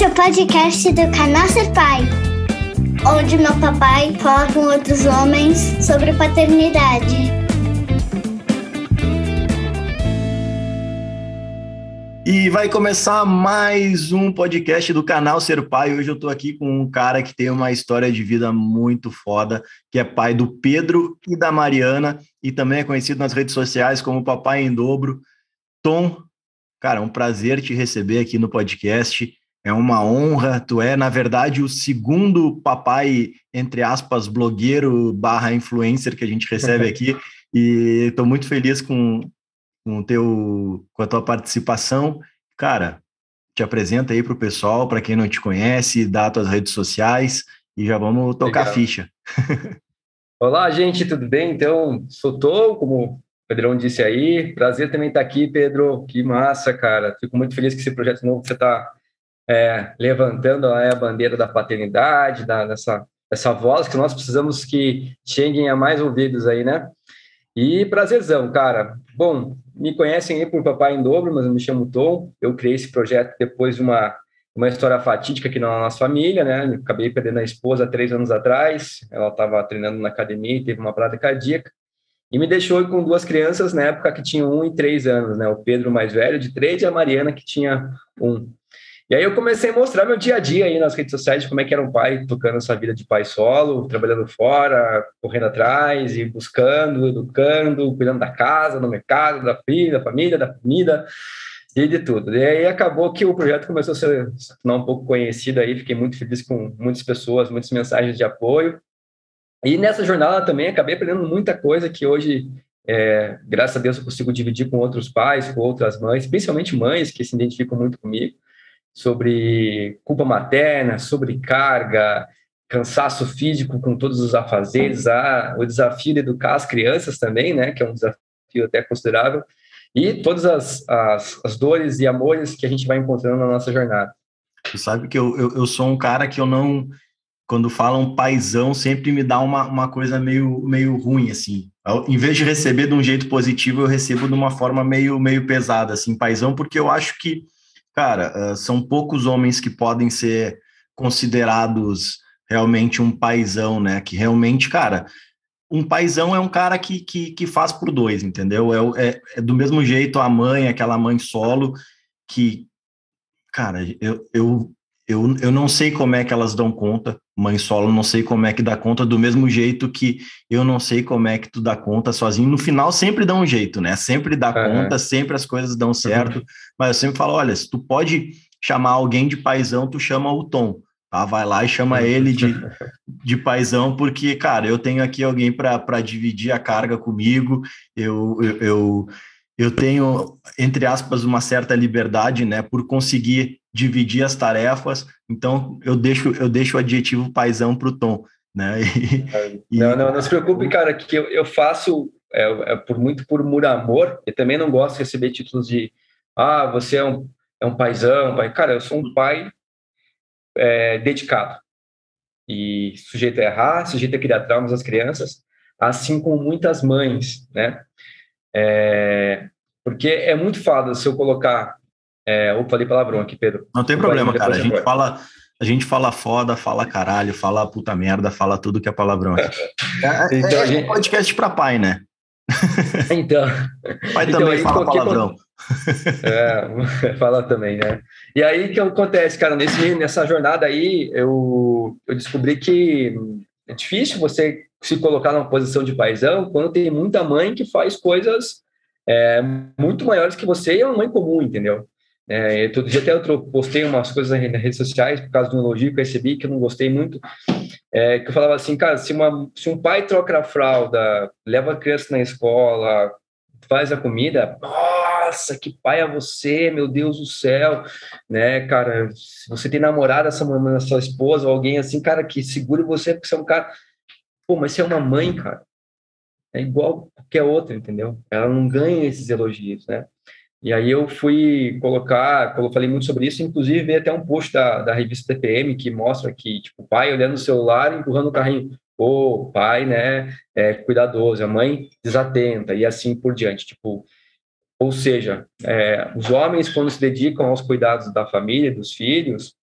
Esse é o podcast do canal Ser Pai, onde meu papai fala com outros homens sobre paternidade. E vai começar mais um podcast do canal Ser Pai. Hoje eu tô aqui com um cara que tem uma história de vida muito foda, que é pai do Pedro e da Mariana, e também é conhecido nas redes sociais como Papai em Dobro. Tom, cara, é um prazer te receber aqui no podcast. É uma honra. Tu é, na verdade, o segundo papai, entre aspas, blogueiro barra influencer que a gente recebe aqui. E estou muito feliz com, com, teu, com a tua participação. Cara, te apresenta aí para o pessoal, para quem não te conhece, dá tuas redes sociais e já vamos tocar Legal. a ficha. Olá, gente, tudo bem? Então, sou Tom, como o Pedrão disse aí. Prazer também estar aqui, Pedro. Que massa, cara. Fico muito feliz com esse projeto novo que você está é, levantando a bandeira da paternidade, da, dessa, dessa voz que nós precisamos que cheguem a mais ouvidos aí, né? E prazerzão, cara. Bom, me conhecem aí por Papai em Dobro, mas eu me chamo Tom. Eu criei esse projeto depois de uma, uma história fatídica aqui na nossa família, né? Eu acabei perdendo a esposa três anos atrás. Ela estava treinando na academia e teve uma parada cardíaca. E me deixou com duas crianças na época que tinham um e três anos, né? O Pedro mais velho, de três, e a Mariana, que tinha um. E aí eu comecei a mostrar meu dia a dia aí nas redes sociais como é que era um pai tocando essa vida de pai solo, trabalhando fora, correndo atrás e buscando, educando, cuidando da casa, do mercado, da filha, da família, da comida e de tudo. E aí acabou que o projeto começou a se tornar um pouco conhecido aí, fiquei muito feliz com muitas pessoas, muitas mensagens de apoio. E nessa jornada também acabei aprendendo muita coisa que hoje é, graças a Deus eu consigo dividir com outros pais, com outras mães, principalmente mães que se identificam muito comigo sobre culpa materna, sobre carga, cansaço físico com todos os afazeres, a, o desafio de educar as crianças também, né, que é um desafio até considerável, e todas as, as, as dores e amores que a gente vai encontrando na nossa jornada. Tu sabe que eu, eu, eu sou um cara que eu não, quando falam paizão, sempre me dá uma, uma coisa meio, meio ruim, assim. Em vez de receber de um jeito positivo, eu recebo de uma forma meio, meio pesada, assim, paizão, porque eu acho que cara, uh, são poucos homens que podem ser considerados realmente um paizão, né? Que realmente, cara, um paizão é um cara que, que, que faz por dois, entendeu? É, é, é, do mesmo jeito a mãe, aquela mãe solo, que, cara, eu, eu, eu, eu não sei como é que elas dão conta, mãe solo, não sei como é que dá conta, do mesmo jeito que eu não sei como é que tu dá conta sozinho. No final sempre dá um jeito, né? Sempre dá conta, sempre as coisas dão certo. Uhum. Mas eu sempre falo, olha, se tu pode chamar alguém de paizão, tu chama o Tom. Tá? Vai lá e chama ele de, de paizão, porque, cara, eu tenho aqui alguém para dividir a carga comigo, eu, eu, eu, eu tenho, entre aspas, uma certa liberdade, né, por conseguir dividir as tarefas, então eu deixo, eu deixo o adjetivo paisão para o Tom, né? E, não, não, não se preocupe, cara, que eu, eu faço é, é, por muito por muro amor, e também não gosto de receber títulos de ah, você é um, é um paizão, pai. Cara, eu sou um pai é, dedicado e sujeito a errar, sujeito a criar traumas às crianças, assim como muitas mães, né? É, porque é muito fácil se eu colocar é, eu falei palavrão aqui, Pedro. Não tem problema, cara. A gente fala, a gente fala foda, fala caralho, fala puta merda, fala tudo que é palavrão aqui. É, então, é, é gente... um podcast para pai, né? Então. Pai então, também fala palavrão. É, fala também, né? E aí o que acontece, cara? Nesse, nessa jornada aí, eu, eu descobri que é difícil você se colocar numa posição de paisão quando tem muita mãe que faz coisas é, muito maiores que você e é uma mãe comum, entendeu? É, todo dia até eu postei umas coisas nas redes sociais por causa de um elogio que eu recebi que eu não gostei muito, é, que eu falava assim, cara, se, uma, se um pai troca a fralda, leva a criança na escola, faz a comida, nossa, que pai é você, meu Deus do céu, né, cara, se você tem namorada, essa mamãe, sua esposa, ou alguém assim, cara, que segure você porque você é um cara, pô, mas você é uma mãe, cara, é igual qualquer outra, entendeu? Ela não ganha esses elogios, né? E aí eu fui colocar, falei muito sobre isso, inclusive veio até um post da, da revista TPM que mostra que, tipo, o pai olhando o celular empurrando o carrinho. O pai, né, é cuidadoso, a mãe desatenta e assim por diante. Tipo, ou seja, é, os homens, quando se dedicam aos cuidados da família, dos filhos,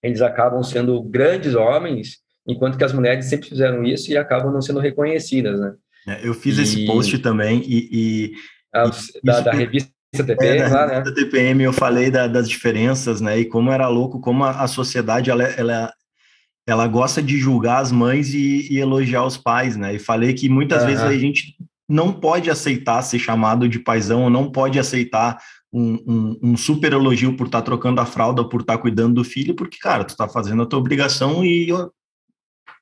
eles acabam sendo grandes homens, enquanto que as mulheres sempre fizeram isso e acabam não sendo reconhecidas, né? É, eu fiz e... esse post também e... e, a, e da, da, revista TPM, é, lá, né? Da TPM eu falei da, das diferenças, né? E como era louco, como a, a sociedade, ela, ela, ela gosta de julgar as mães e, e elogiar os pais, né? E falei que muitas uhum. vezes a gente não pode aceitar ser chamado de paizão, ou não pode aceitar um, um, um, super elogio por estar tá trocando a fralda, por estar tá cuidando do filho, porque, cara, tu está fazendo a tua obrigação e,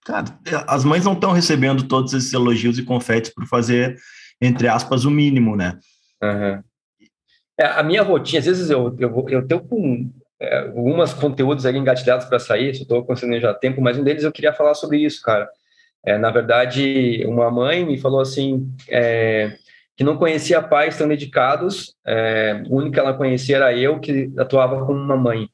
cara, as mães não estão recebendo todos esses elogios e confetes por fazer, entre aspas, o mínimo, né? Uhum. É, a minha rotina, às vezes eu, eu, eu tenho com é, alguns conteúdos ali engatilhados para sair, estou conseguindo já tempo, mas um deles eu queria falar sobre isso, cara. É, na verdade, uma mãe me falou assim, é, que não conhecia pais tão dedicados, é, o único que ela conhecia era eu, que atuava como uma mãe.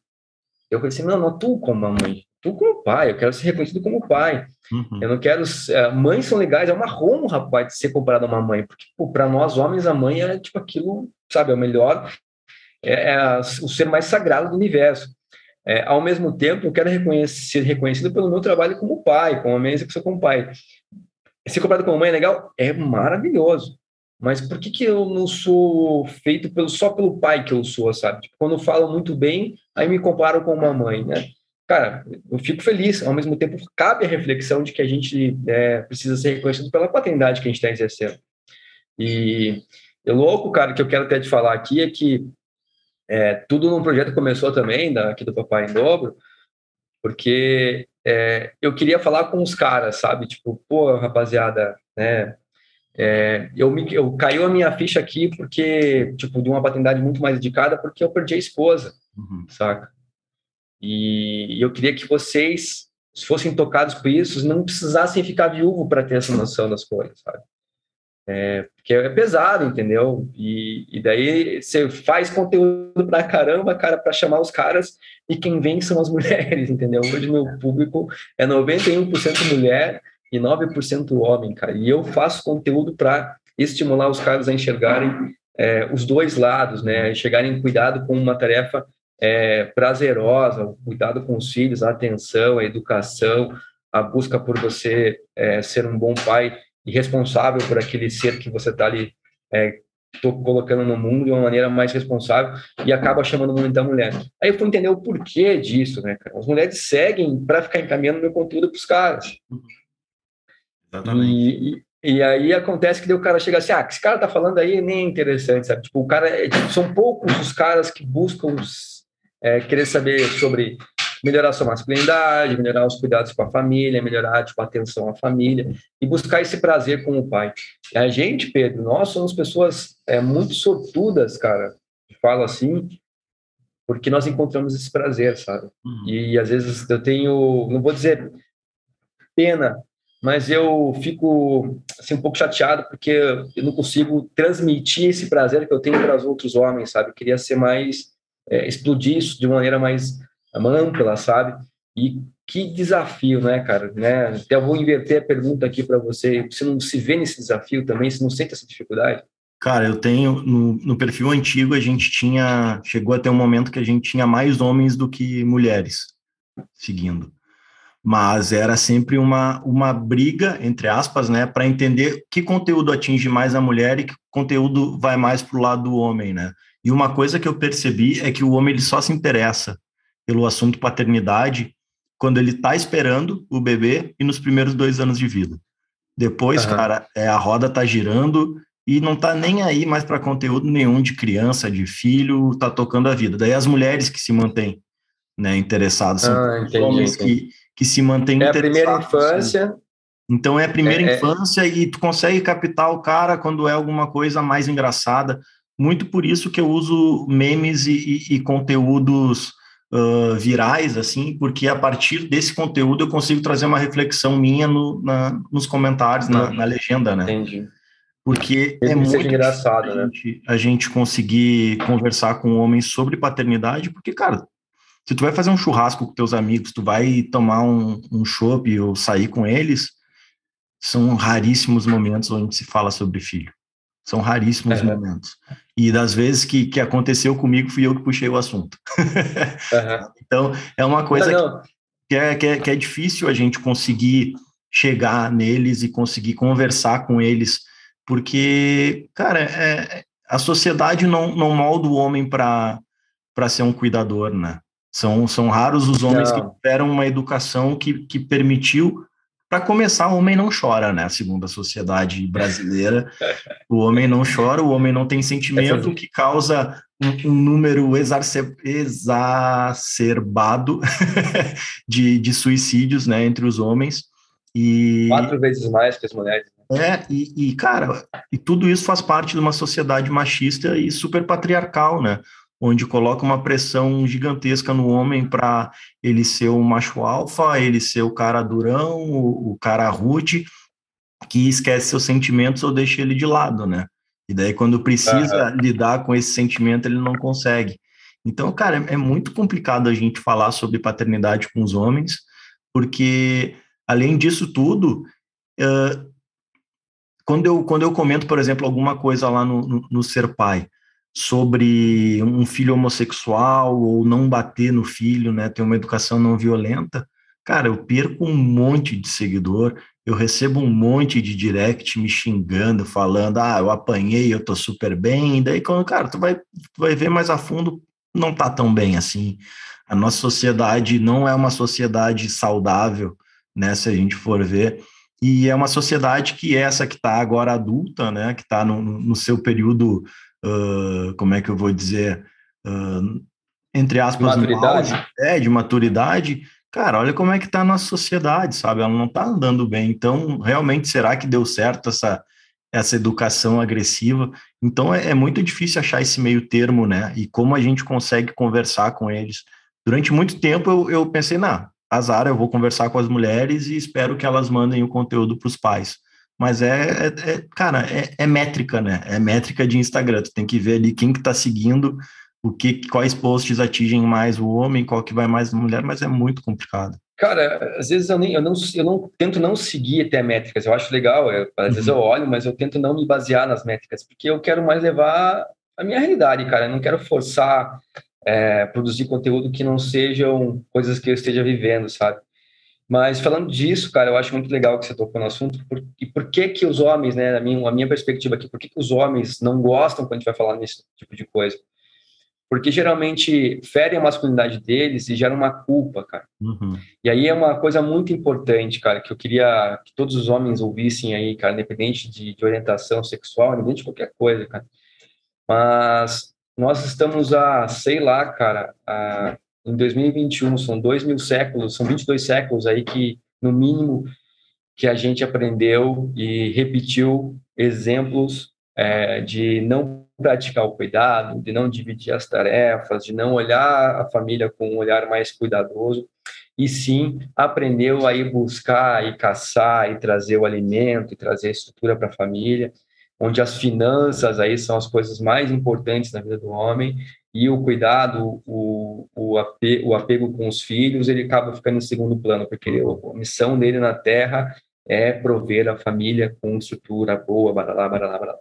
Eu falei assim, não, não atuo como uma mãe, atuo como pai, eu quero ser reconhecido como pai. Uhum. Eu não quero... É, mães são legais, é uma honra, rapaz, de ser comparado a uma mãe, porque para nós homens a mãe é tipo aquilo, sabe, é o melhor, é, é o ser mais sagrado do universo. É, ao mesmo tempo, eu quero ser reconhecido pelo meu trabalho como pai, como a minha execução como pai. Ser comparado como mãe é legal? É maravilhoso. Mas por que, que eu não sou feito pelo, só pelo pai que eu sou, sabe? Tipo, quando falo muito bem, aí me comparo com uma mãe, né? Cara, eu fico feliz. Ao mesmo tempo, cabe a reflexão de que a gente é, precisa ser reconhecido pela paternidade que a gente está exercendo. E é louco, cara, que eu quero até te falar aqui é que é, tudo num projeto começou também, da, aqui do Papai em Dobro, porque é, eu queria falar com os caras, sabe? Tipo, pô, rapaziada, né? É, eu, me, eu caiu a minha ficha aqui porque, tipo, de uma paternidade muito mais dedicada, porque eu perdi a esposa, uhum. saca? E, e eu queria que vocês, se fossem tocados por isso, não precisassem ficar viúvo para ter essa noção das coisas, sabe? É, porque é pesado, entendeu? E, e daí você faz conteúdo pra caramba, cara, para chamar os caras, e quem vem são as mulheres, entendeu? Hoje meu público é 91% mulher e 9% homem, cara. E eu faço conteúdo para estimular os caras a enxergarem é, os dois lados, né? Chegarem cuidado com uma tarefa é, prazerosa, cuidado com os filhos, a atenção, a educação, a busca por você é, ser um bom pai e responsável por aquele ser que você está ali é, colocando no mundo de uma maneira mais responsável e acaba chamando muito da mulher. Aí eu fui entender o porquê disso, né, cara? As mulheres seguem para ficar encaminhando meu conteúdo para os caras. Exatamente. E, e, aí acontece que o cara chega assim, ah, que esse cara tá falando aí nem é interessante, sabe? Tipo, o cara, é, tipo, são poucos os caras que buscam é, querer saber sobre melhorar sua masculinidade, melhorar os cuidados com a família, melhorar tipo, a atenção à família e buscar esse prazer com o pai. A gente, Pedro, nós somos pessoas é, muito sortudas, cara, falo assim, porque nós encontramos esse prazer, sabe? Uhum. E às vezes eu tenho, não vou dizer pena, mas eu fico assim, um pouco chateado porque eu não consigo transmitir esse prazer que eu tenho para os outros homens, sabe? Eu queria ser mais, é, explodir isso de maneira mais ampla, sabe? E que desafio, né, cara? Né? Até eu vou inverter a pergunta aqui para você. Você não se vê nesse desafio também? Você não sente essa dificuldade? Cara, eu tenho no, no perfil antigo a gente tinha chegou até um momento que a gente tinha mais homens do que mulheres seguindo mas era sempre uma, uma briga, entre aspas, né, para entender que conteúdo atinge mais a mulher e que conteúdo vai mais para o lado do homem, né? E uma coisa que eu percebi é que o homem ele só se interessa pelo assunto paternidade quando ele está esperando o bebê e nos primeiros dois anos de vida. Depois, uhum. cara, é, a roda tá girando e não tá nem aí mais para conteúdo nenhum de criança, de filho, tá tocando a vida. Daí as mulheres que se mantêm né, interessadas, são ah, entendi, homens entendi. que que se mantém É a primeira infância. Então é a primeira é, é, infância e tu consegue captar o cara quando é alguma coisa mais engraçada. Muito por isso que eu uso memes e, e, e conteúdos uh, virais, assim, porque a partir desse conteúdo eu consigo trazer uma reflexão minha no, na, nos comentários, na, na, legenda, né? Entendi. Porque é muito engraçado, né? a gente conseguir conversar com homens sobre paternidade, porque, cara, se tu vai fazer um churrasco com teus amigos, tu vai tomar um, um chopp ou sair com eles, são raríssimos momentos onde se fala sobre filho. São raríssimos é. momentos. E das vezes que, que aconteceu comigo, fui eu que puxei o assunto. Uhum. então, é uma coisa não, que, é, que, é, que é difícil a gente conseguir chegar neles e conseguir conversar com eles, porque, cara, é, a sociedade não, não molda o homem para ser um cuidador, né? São, são raros os homens não. que tiveram uma educação que, que permitiu. Para começar, o homem não chora, né? Segundo a sociedade brasileira, o homem não chora, o homem não tem sentimento, que causa um, um número exacerbado de, de suicídios né, entre os homens. E, Quatro vezes mais que as mulheres. Né? É, e, e, cara, e tudo isso faz parte de uma sociedade machista e super patriarcal, né? Onde coloca uma pressão gigantesca no homem para ele ser o macho alfa, ele ser o cara durão, o, o cara rude, que esquece seus sentimentos ou deixa ele de lado, né? E daí, quando precisa lidar com esse sentimento, ele não consegue. Então, cara, é, é muito complicado a gente falar sobre paternidade com os homens, porque Além disso tudo, uh, quando, eu, quando eu comento, por exemplo, alguma coisa lá no, no, no Ser Pai, sobre um filho homossexual ou não bater no filho, né, ter uma educação não violenta, cara, eu perco um monte de seguidor, eu recebo um monte de direct me xingando, falando, ah, eu apanhei, eu tô super bem, e daí quando, cara, tu vai, tu vai ver mais a fundo, não tá tão bem assim. A nossa sociedade não é uma sociedade saudável, né, se a gente for ver. E é uma sociedade que é essa que está agora adulta, né, que está no, no, seu período, uh, como é que eu vou dizer, uh, entre aspas, de maturidade. Mal, é, de maturidade. Cara, olha como é que está a nossa sociedade, sabe? Ela não está andando bem. Então, realmente, será que deu certo essa, essa educação agressiva? Então, é, é muito difícil achar esse meio termo, né? E como a gente consegue conversar com eles. Durante muito tempo, eu, eu pensei, não, azar, eu vou conversar com as mulheres e espero que elas mandem o conteúdo para os pais. Mas é, é, é cara, é, é, métrica, né? É métrica de Instagram. Tu tem que ver ali quem que tá seguindo, o que, quais posts atingem mais o homem, qual que vai mais na mulher, mas é muito complicado. Cara, às vezes eu, nem, eu, não, eu não tento não seguir até métricas. Eu acho legal, eu, às uhum. vezes eu olho, mas eu tento não me basear nas métricas, porque eu quero mais levar a minha realidade, cara. Eu não quero forçar é, produzir conteúdo que não sejam coisas que eu esteja vivendo, sabe? Mas falando disso, cara, eu acho muito legal que você tocou no assunto. Por, e por que que os homens, né, a minha, a minha perspectiva aqui, por que, que os homens não gostam quando a gente vai falar nesse tipo de coisa? Porque geralmente ferem a masculinidade deles e geram uma culpa, cara. Uhum. E aí é uma coisa muito importante, cara, que eu queria que todos os homens ouvissem aí, cara, independente de, de orientação sexual, independente de qualquer coisa, cara. Mas nós estamos a, sei lá, cara, a, em 2021, são dois mil séculos, são 22 séculos aí que, no mínimo, que a gente aprendeu e repetiu exemplos é, de não praticar o cuidado, de não dividir as tarefas, de não olhar a família com um olhar mais cuidadoso, e sim aprendeu a ir buscar e caçar e trazer o alimento e trazer a estrutura para a família onde as finanças aí são as coisas mais importantes na vida do homem e o cuidado, o, o, apego, o apego com os filhos, ele acaba ficando em segundo plano, porque a missão dele na Terra é prover a família com estrutura boa, baralá, baralá, baralá.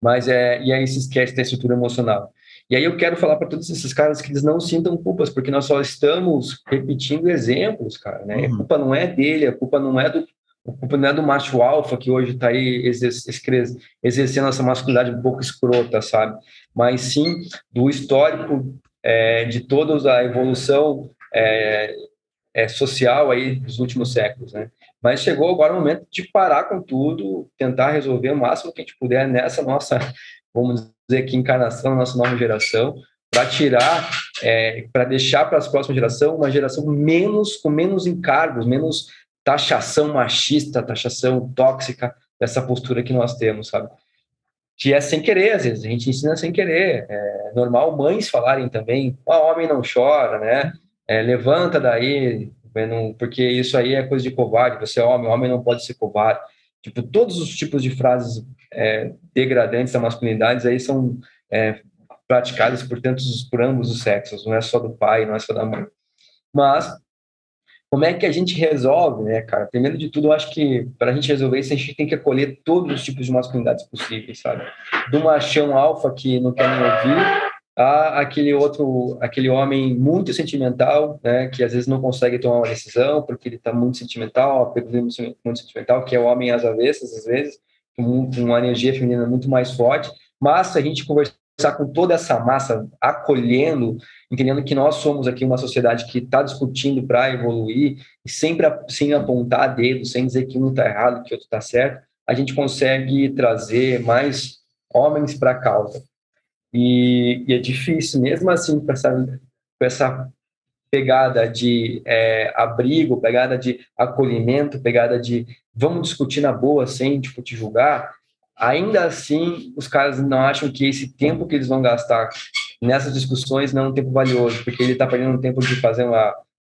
Mas é, e aí se esquece da estrutura emocional. E aí eu quero falar para todos esses caras que eles não sintam culpas, porque nós só estamos repetindo exemplos, cara, né? Uhum. A culpa não é dele, a culpa não é do culpa não é do macho alfa que hoje está aí exercendo essa masculinidade um pouco escrota, sabe? Mas sim do histórico é, de toda a evolução é, é, social aí dos últimos séculos, né? Mas chegou agora o momento de parar com tudo, tentar resolver o máximo que a gente puder nessa nossa, vamos dizer aqui, encarnação, nossa nova geração, para tirar, é, para deixar para as próximas gerações uma geração menos, com menos encargos, menos taxação machista, taxação tóxica dessa postura que nós temos, sabe? Que é sem querer, às vezes, a gente ensina sem querer. É normal mães falarem também, o oh, homem não chora, né? É, levanta daí, porque isso aí é coisa de covarde, você é homem, homem não pode ser covarde. Tipo, todos os tipos de frases é, degradantes da masculinidade aí são é, praticadas por tantos, por ambos os sexos, não é só do pai, não é só da mãe. Mas como é que a gente resolve, né, cara? Primeiro de tudo, eu acho que para a gente resolver isso, a gente tem que acolher todos os tipos de masculinidades possíveis, sabe? Do machão alfa que não quer nem ouvir, a aquele outro, aquele homem muito sentimental, né, que às vezes não consegue tomar uma decisão porque ele está muito sentimental, muito sentimental, que é o homem às avessas, às vezes, com uma energia feminina muito mais forte. Mas a gente conversar com toda essa massa, acolhendo, entendendo que nós somos aqui uma sociedade que está discutindo para evoluir, e sempre sem apontar dedo, sem dizer que um está errado, que outro está certo, a gente consegue trazer mais homens para a causa. E, e, é difícil, mesmo assim, com essa, com essa pegada de é, abrigo, pegada de acolhimento, pegada de vamos discutir na boa sem tipo, te julgar, ainda assim os caras não acham que esse tempo que eles vão gastar nessas discussões não é um tempo valioso, porque ele está perdendo um tempo de fazer uma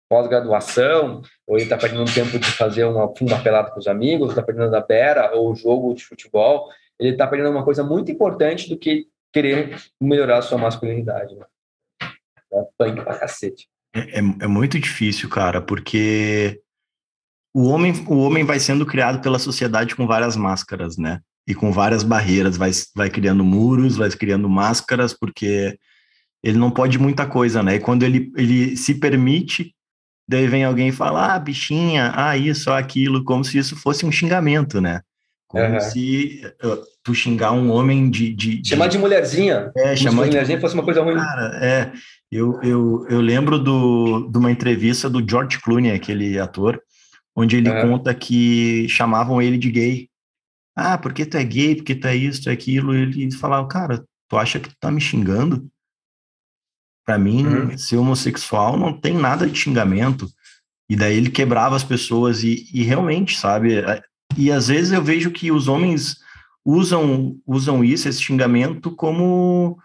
pós-graduação, ou ele está perdendo um tempo de fazer uma, uma pelada com os amigos, está perdendo a pera, ou jogo de futebol, ele está perdendo uma coisa muito importante do que querer melhorar a sua masculinidade. Né? É punk pra cacete. É, é, é, muito difícil, cara, porque o homem, o homem vai sendo criado pela sociedade com várias máscaras, né? E com várias barreiras, vai, vai criando muros, vai criando máscaras, porque ele não pode muita coisa, né? E quando ele, ele se permite, daí vem alguém e fala, ah, bichinha, ah, isso, aquilo, como se isso fosse um xingamento, né? Como uhum. se uh, tu xingar um homem de. de, de... Chamar de mulherzinha. É, chamar de mulherzinha fosse uma coisa ruim. Cara, é. Eu, eu, eu lembro do, de uma entrevista do George Clooney, aquele ator, onde ele uhum. conta que chamavam ele de gay. Ah, porque tu é gay, porque tu é isso, tu é aquilo. Ele falava, cara, tu acha que tu tá me xingando? Para mim, uhum. ser homossexual não tem nada de xingamento. E daí ele quebrava as pessoas e, e realmente, sabe? E às vezes eu vejo que os homens usam usam isso, esse xingamento, como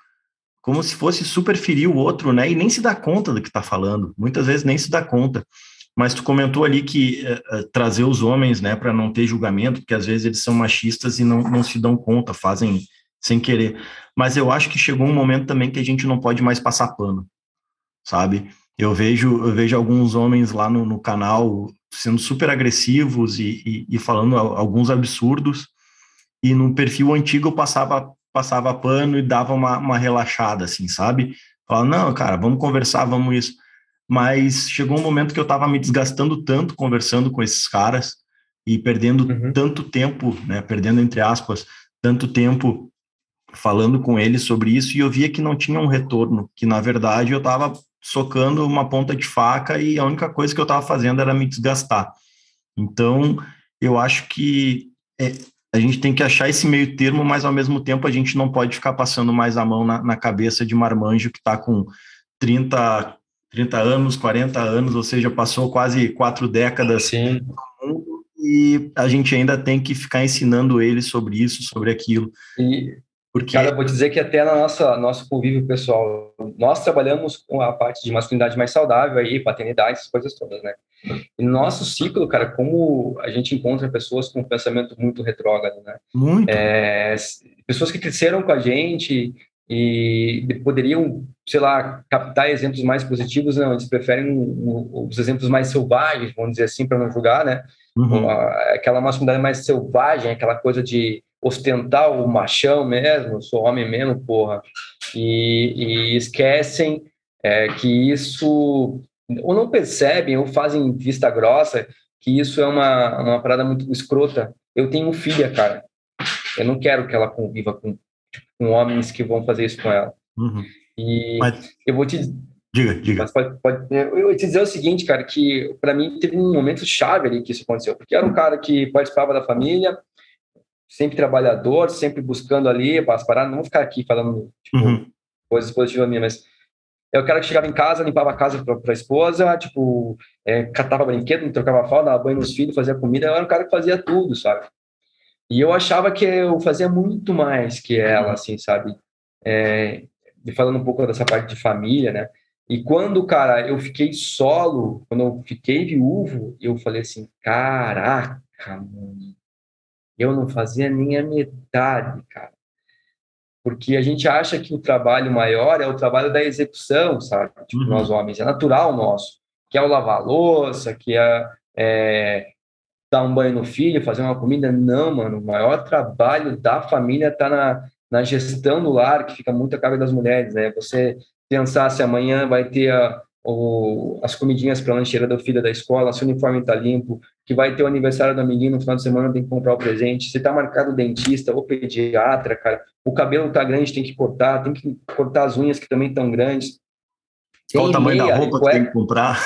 como se fosse super ferir o outro, né? E nem se dá conta do que está falando. Muitas vezes nem se dá conta. Mas tu comentou ali que uh, uh, trazer os homens, né, para não ter julgamento, porque às vezes eles são machistas e não, não se dão conta, fazem sem querer. Mas eu acho que chegou um momento também que a gente não pode mais passar pano, sabe? Eu vejo, eu vejo alguns homens lá no, no canal sendo super agressivos e, e, e, falando alguns absurdos, e no perfil antigo eu passava, passava pano e dava uma, uma relaxada, assim, sabe? Falava, não, cara, vamos conversar, vamos isso. Mas chegou um momento que eu estava me desgastando tanto conversando com esses caras e perdendo uhum. tanto tempo, né, perdendo entre aspas, tanto tempo falando com eles sobre isso e eu via que não tinha um retorno, que na verdade eu estava socando uma ponta de faca e a única coisa que eu estava fazendo era me desgastar. Então, eu acho que é, a gente tem que achar esse meio termo, mas ao mesmo tempo a gente não pode ficar passando mais a mão na, na cabeça de marmanjo que está com 30, 30 anos, 40 anos, ou seja, passou quase quatro décadas Sim. e a gente ainda tem que ficar ensinando ele sobre isso, sobre aquilo. E porque... Cara, vou dizer que até na nossa nosso convívio pessoal, nós trabalhamos com a parte de masculinidade mais saudável aí, paternidade, essas coisas todas, né? E no nosso ciclo, cara, como a gente encontra pessoas com um pensamento muito retrógrado, né? Muito. É, pessoas que cresceram com a gente e poderiam, sei lá, captar exemplos mais positivos, não, eles preferem os exemplos mais selvagens, vamos dizer assim, para não julgar, né? Uhum. Aquela masculinidade mais selvagem, aquela coisa de ostentar o machão mesmo, sou homem mesmo, porra, e, e esquecem é, que isso, ou não percebem, ou fazem vista grossa, que isso é uma, uma parada muito escrota. Eu tenho filha, cara, eu não quero que ela conviva com, tipo, com homens que vão fazer isso com ela. Uhum. E Mas... eu vou te Diga, diga. Mas pode, pode, eu vou te dizer o seguinte, cara, que para mim teve um momento chave ali que isso aconteceu, porque era um cara que participava da família, sempre trabalhador, sempre buscando ali as paradas, não vou ficar aqui falando tipo, uhum. coisas positivas minhas, mas é o cara que chegava em casa, limpava a casa para a esposa, tipo, é, catava brinquedo, trocava falda, dava banho nos filhos, fazia comida, eu era um cara que fazia tudo, sabe? E eu achava que eu fazia muito mais que ela, assim, sabe? É, falando um pouco dessa parte de família, né? E quando, cara, eu fiquei solo, quando eu fiquei viúvo, eu falei assim, caraca, mano, eu não fazia nem a metade, cara. Porque a gente acha que o trabalho maior é o trabalho da execução, sabe? Tipo, uhum. nós homens, é natural nosso. que é o lavar louça, que é, é dar um banho no filho, fazer uma comida. Não, mano, o maior trabalho da família está na, na gestão do lar, que fica muito a cargo das mulheres, né? Você pensar se amanhã vai ter a, o, as comidinhas para a lancheira do filho da escola, se o uniforme está limpo, que vai ter o aniversário da menina no final de semana, tem que comprar o presente, se está marcado dentista ou pediatra, cara, o cabelo está grande, tem que cortar, tem que cortar as unhas que também estão grandes. Qual o tamanho meia, da roupa cueca, que tem que comprar?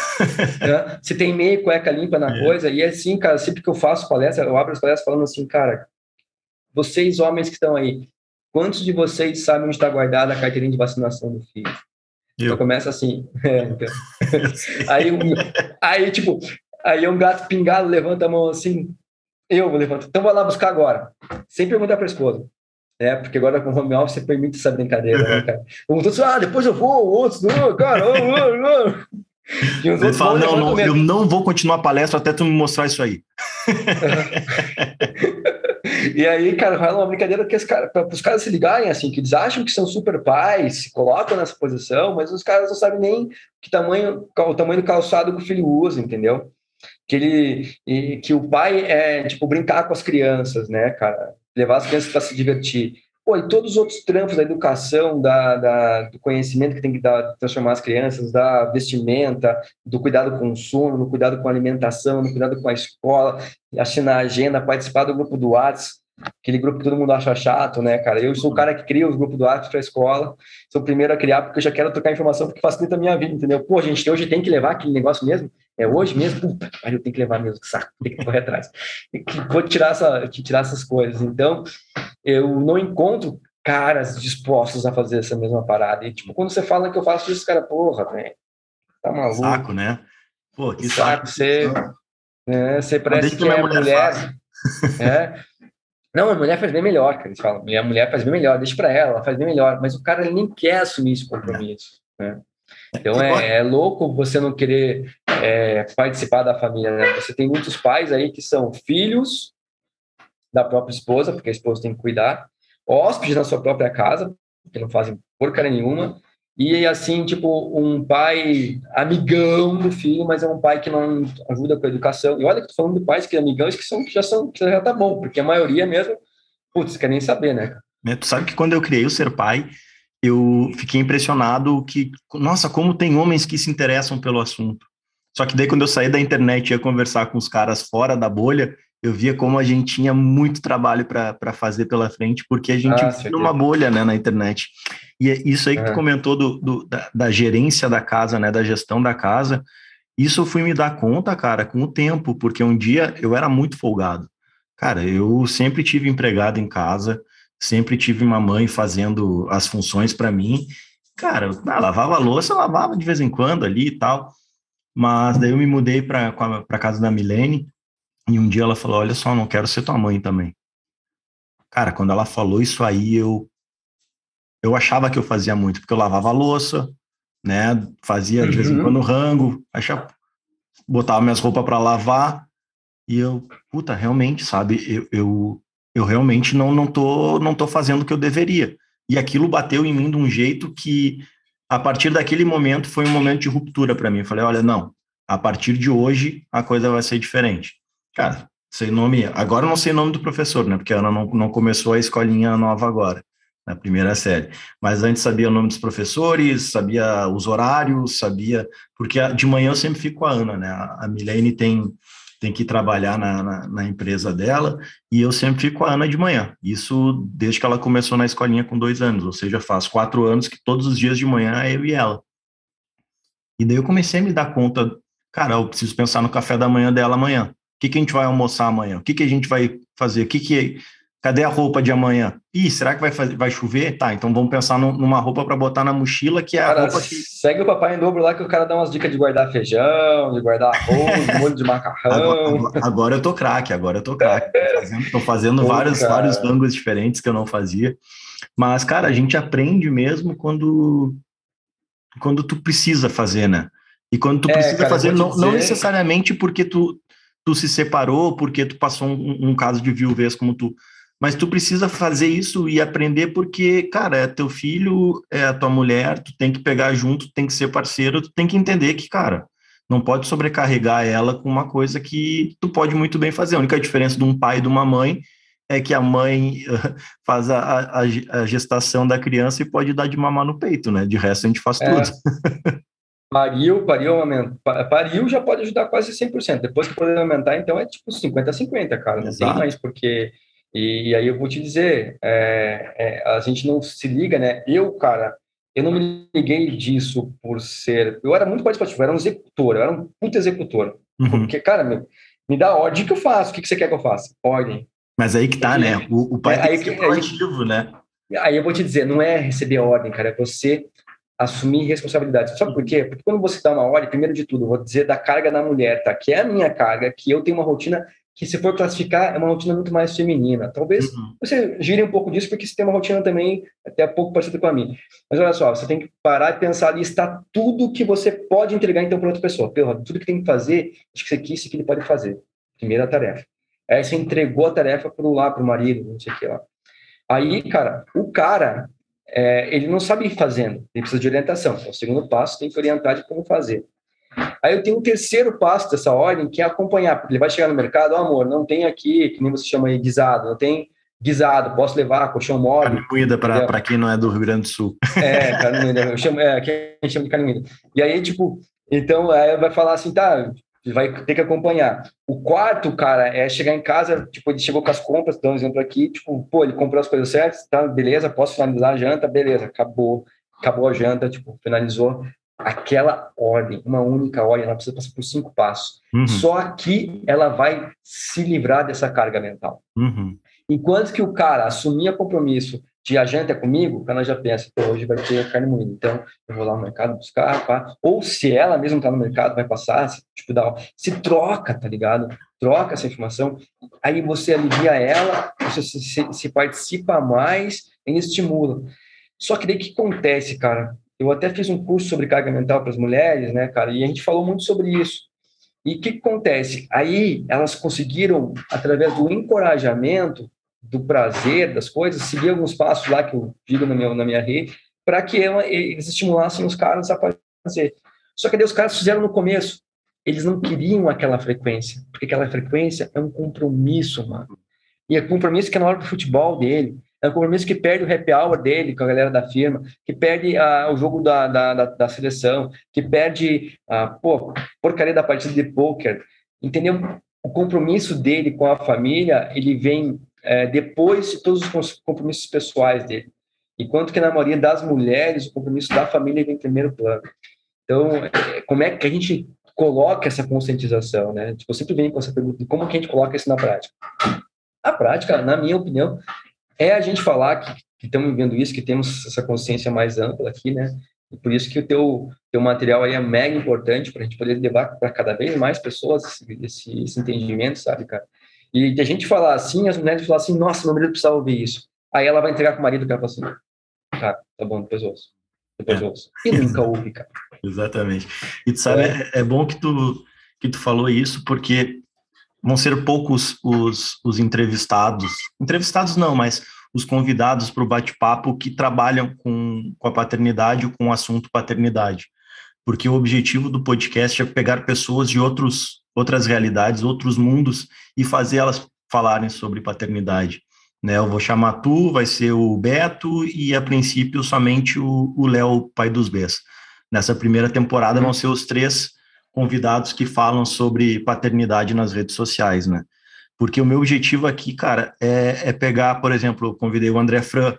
se tem meia cueca limpa na é. coisa, e é assim, cara, sempre que eu faço palestra, eu abro as palestras falando assim, cara, vocês homens que estão aí, quantos de vocês sabem onde está guardada a carteirinha de vacinação do filho? Eu. Então começa assim. É, então. aí, um, aí, tipo, aí um gato pingado levanta a mão assim, eu vou levantar. Então vou lá buscar agora. Sem perguntar para a esposa. É, porque agora com o home office permite essa brincadeira, né, cara? Um outros, ah, depois eu vou, outros, não, cara, oh, oh, oh. Ele fala, não, não eu não vou continuar a palestra até tu me mostrar isso aí. e aí, cara, rola uma brincadeira que para os caras se ligarem, assim, que eles acham que são super pais, se colocam nessa posição, mas os caras não sabem nem que tamanho, o tamanho do calçado que o filho usa, entendeu? Que ele, e, que o pai é, tipo, brincar com as crianças, né, cara? Levar as crianças para se divertir. Pô, e todos os outros trampos da educação, da, da, do conhecimento que tem que dar, transformar as crianças, da vestimenta, do cuidado com o consumo, no cuidado com a alimentação, no cuidado com a escola, assinar a agenda, participar do grupo do WhatsApp, aquele grupo que todo mundo acha chato, né, cara? Eu sou o cara que cria os grupos do WhatsApp para a escola, sou o primeiro a criar porque eu já quero trocar informação porque facilita a minha vida, entendeu? Pô, gente, hoje tem que levar aquele negócio mesmo? É hoje mesmo? Puta, eu tenho que levar mesmo, que saco, tem que correr atrás. Vou tirar, essa, tirar essas coisas. Então, eu não encontro caras dispostos a fazer essa mesma parada. E, tipo, quando você fala que eu faço isso, cara, porra, velho, tá maluco. Saco, né? Pô, que saco. saco. Você, é, você parece que é mulher. mulher é. Não, a mulher faz bem melhor, cara. Eles falam, a mulher faz bem melhor, deixa para ela, ela faz bem melhor. Mas o cara ele nem quer assumir esse compromisso, né? Então é, é, louco você não querer é, participar da família, né? Você tem muitos pais aí que são filhos da própria esposa, porque a esposa tem que cuidar, hóspedes na sua própria casa, que não fazem porcaria nenhuma, e assim, tipo, um pai amigão do filho, mas é um pai que não ajuda com a educação. E olha que tô falando de pais que amigões que são que já são que já tá bom, porque a maioria mesmo, putz, quer nem saber, né? É, tu sabe que quando eu criei o Ser Pai, eu fiquei impressionado que, nossa, como tem homens que se interessam pelo assunto. Só que daí quando eu saí da internet e ia conversar com os caras fora da bolha, eu via como a gente tinha muito trabalho para fazer pela frente, porque a gente ah, vive numa bolha né, na internet. E é isso aí que é. tu comentou do, do da, da, gerência da casa, né, da gestão da casa, isso eu fui me dar conta, cara, com o tempo, porque um dia eu era muito folgado. Cara, eu sempre tive empregado em casa, sempre tive uma mãe fazendo as funções para mim. Cara, eu, ah, lavava a louça, lavava de vez em quando ali e tal. Mas daí eu me mudei para a casa da Milene, e um dia ela falou: Olha só, não quero ser tua mãe também. Cara, quando ela falou isso aí, eu eu achava que eu fazia muito, porque eu lavava a louça, né? Fazia de vez em uhum. quando rango, achava, botava minhas roupas para lavar, e eu, puta, realmente, sabe? Eu, eu, eu realmente não, não, tô, não tô fazendo o que eu deveria. E aquilo bateu em mim de um jeito que, a partir daquele momento, foi um momento de ruptura para mim. Eu falei: olha, não, a partir de hoje a coisa vai ser diferente. Cara, sei nome. Agora eu não sei o nome do professor, né? Porque ela não, não começou a escolinha nova agora, na primeira série. Mas antes sabia o nome dos professores, sabia os horários, sabia. Porque de manhã eu sempre fico com a Ana, né? A Milene tem, tem que trabalhar na, na, na, empresa dela e eu sempre fico com a Ana de manhã. Isso desde que ela começou na escolinha com dois anos, ou seja, faz quatro anos que todos os dias de manhã é eu e ela. E daí eu comecei a me dar conta, cara, eu preciso pensar no café da manhã dela amanhã que, que a gente vai almoçar amanhã? O que, que a gente vai fazer? O que que Cadê a roupa de amanhã? Ih, será que vai, fazer, vai chover? Tá, então vamos pensar no, numa roupa para botar na mochila, que é cara, a roupa que. Segue o papai em dobro lá que o cara dá umas dicas de guardar feijão, de guardar arroz, molho de macarrão. Agora, agora, eu tô craque, agora eu tô craque. Tô fazendo, tô fazendo Pô, vários, vários ângulos diferentes que eu não fazia. Mas, cara, a gente aprende mesmo quando, quando tu precisa fazer, né? E quando tu é, precisa cara, fazer, não, dizer... não necessariamente porque tu, tu se separou porque tu passou um, um caso de viuvez como tu. Mas tu precisa fazer isso e aprender porque, cara, é teu filho, é a tua mulher, tu tem que pegar junto, tu tem que ser parceiro, tu tem que entender que, cara, não pode sobrecarregar ela com uma coisa que tu pode muito bem fazer. A única diferença de um pai e de uma mãe é que a mãe faz a, a, a gestação da criança e pode dar de mamar no peito, né? De resto a gente faz é. tudo. Pariu, pariu, pariu já pode ajudar quase 100%. Depois que poder aumentar, então é tipo 50-50, cara. Não Exato. tem mais porque. E, aí eu vou te dizer, é, é, a gente não se liga, né? Eu, cara, eu não me liguei disso por ser. Eu era muito participativo, eu era um executor, eu era um puto executor. Uhum. Porque, cara, me, me dá ordem, o que eu faço? O que, que você quer que eu faça? Ordem. Mas aí que tá, né? O, o pai é, tem que ser proativo, né? Aí eu vou te dizer, não é receber ordem, cara, é você assumir responsabilidade. Sabe por quê? Porque quando você dá uma ordem, primeiro de tudo, vou dizer da carga da mulher, tá? Que é a minha carga, que eu tenho uma rotina que, se for classificar, é uma rotina muito mais feminina. Talvez uhum. você gire um pouco disso, porque você tem uma rotina também até pouco parecida com a minha. Mas olha só, você tem que parar e pensar ali, está tudo que você pode entregar então para outra pessoa. Pelo, tudo que tem que fazer, acho que você quis, que ele pode fazer. Primeira tarefa. Aí você entregou a tarefa para o lá, para o marido, não sei o que lá. Aí, cara, o cara é, ele não sabe ir fazendo, ele precisa de orientação. Então, o segundo passo tem que orientar de como fazer. Aí eu tenho um terceiro passo dessa ordem, que é acompanhar, porque ele vai chegar no mercado, oh, amor, não tem aqui, que nem você chama aí, guisado, não tem guisado, posso levar colchão móvel. Carne moída para quem não é do Rio Grande do Sul. É, carne moída, eu chamo, é, aqui a gente chama de carne moída. E aí, tipo, então, aí vai falar assim, tá, vai ter que acompanhar. O quarto, cara, é chegar em casa, tipo, ele chegou com as compras, dando um exemplo aqui, tipo, pô, ele comprou as coisas certas, tá, beleza, posso finalizar a janta, beleza, acabou, acabou a janta, tipo, finalizou aquela ordem, uma única ordem, ela precisa passar por cinco passos. Uhum. Só aqui ela vai se livrar dessa carga mental. Uhum. Enquanto que o cara assumia compromisso de a janta é comigo, o cara já pensa, hoje vai ter carne moída, então eu vou lá no mercado buscar, pá. ou se ela mesma está no mercado, vai passar, se, tipo, dá, se troca, tá ligado? Troca essa informação, aí você alivia ela, você se, se, se participa mais e estimula. Só que daí o que acontece, cara? Eu até fiz um curso sobre carga mental para as mulheres, né, cara, e a gente falou muito sobre isso. E o que acontece? Aí elas conseguiram, através do encorajamento, do prazer das coisas, seguir alguns passos lá que eu digo na minha, na minha rede, para que ela, eles estimulassem os caras a fazer. Só que daí os caras fizeram no começo. Eles não queriam aquela frequência, porque aquela frequência é um compromisso, mano. E é compromisso que é na hora do futebol dele, é um compromisso que perde o happy hour dele com a galera da firma, que perde uh, o jogo da, da, da, da, seleção, que perde a pô, porcaria da partida de poker, entendeu? O compromisso dele com a família, ele vem é, depois de todos os compromissos pessoais dele. Enquanto que na maioria das mulheres, o compromisso da família vem em primeiro plano. Então, é, como é que a gente coloca essa conscientização, né? Tipo, eu sempre venho com essa pergunta como que a gente coloca isso na prática. A prática, na minha opinião, é a gente falar que, que estamos vivendo isso, que temos essa consciência mais ampla aqui, né? E por isso que o teu, teu material aí é mega importante para a gente poder levar para cada vez mais pessoas esse, esse, esse entendimento, sabe, cara? E de a gente falar assim, as mulheres falar assim, nossa, meu marido precisava ouvir isso. Aí ela vai entregar com o marido que ela fala assim, cara, tá bom, depois ouço. Depois é. ouço. E nunca ouve, cara. Exatamente. E tu sabe, é. é, bom que tu, que tu falou isso, porque vão ser poucos os, os entrevistados, entrevistados não, mas os convidados para o bate-papo que trabalham com, com a paternidade ou com o assunto paternidade. Porque o objetivo do podcast é pegar pessoas de outros outras realidades, outros mundos e fazer elas falarem sobre paternidade. Né, eu vou chamar tu, vai ser o Beto e a princípio somente o Léo, pai dos Bs. Nessa primeira temporada vão ser os três convidados que falam sobre paternidade nas redes sociais, né? Porque o meu objetivo aqui, cara, é, é pegar, por exemplo, eu convidei o André Fran,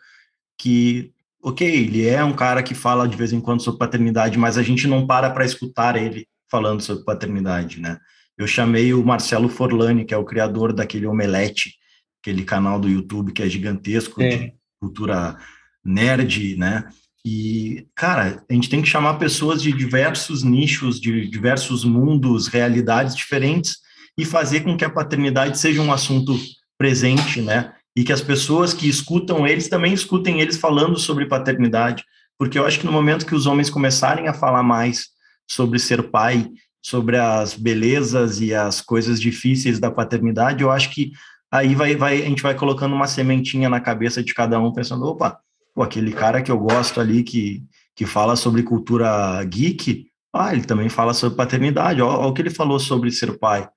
que, ok, ele é um cara que fala de vez em quando sobre paternidade, mas a gente não para para escutar ele falando sobre paternidade, né? eu chamei o Marcelo Forlani, que é o criador daquele Omelete, aquele canal do YouTube que é gigantesco, Sim. de cultura nerd, né? E, cara, a gente tem que chamar pessoas de diversos nichos, de diversos mundos, realidades diferentes e fazer com que a paternidade seja um assunto presente, né? E que as pessoas que escutam eles também escutem eles falando sobre paternidade, porque eu acho que no momento que os homens começarem a falar mais sobre ser pai sobre as belezas e as coisas difíceis da paternidade, eu acho que aí vai, vai, a gente vai colocando uma sementinha na cabeça de cada um, pensando, opa, pô, aquele cara que eu gosto ali, que, que fala sobre cultura geek, Ah, ele também fala sobre paternidade. Olha o que ele falou sobre ser pai.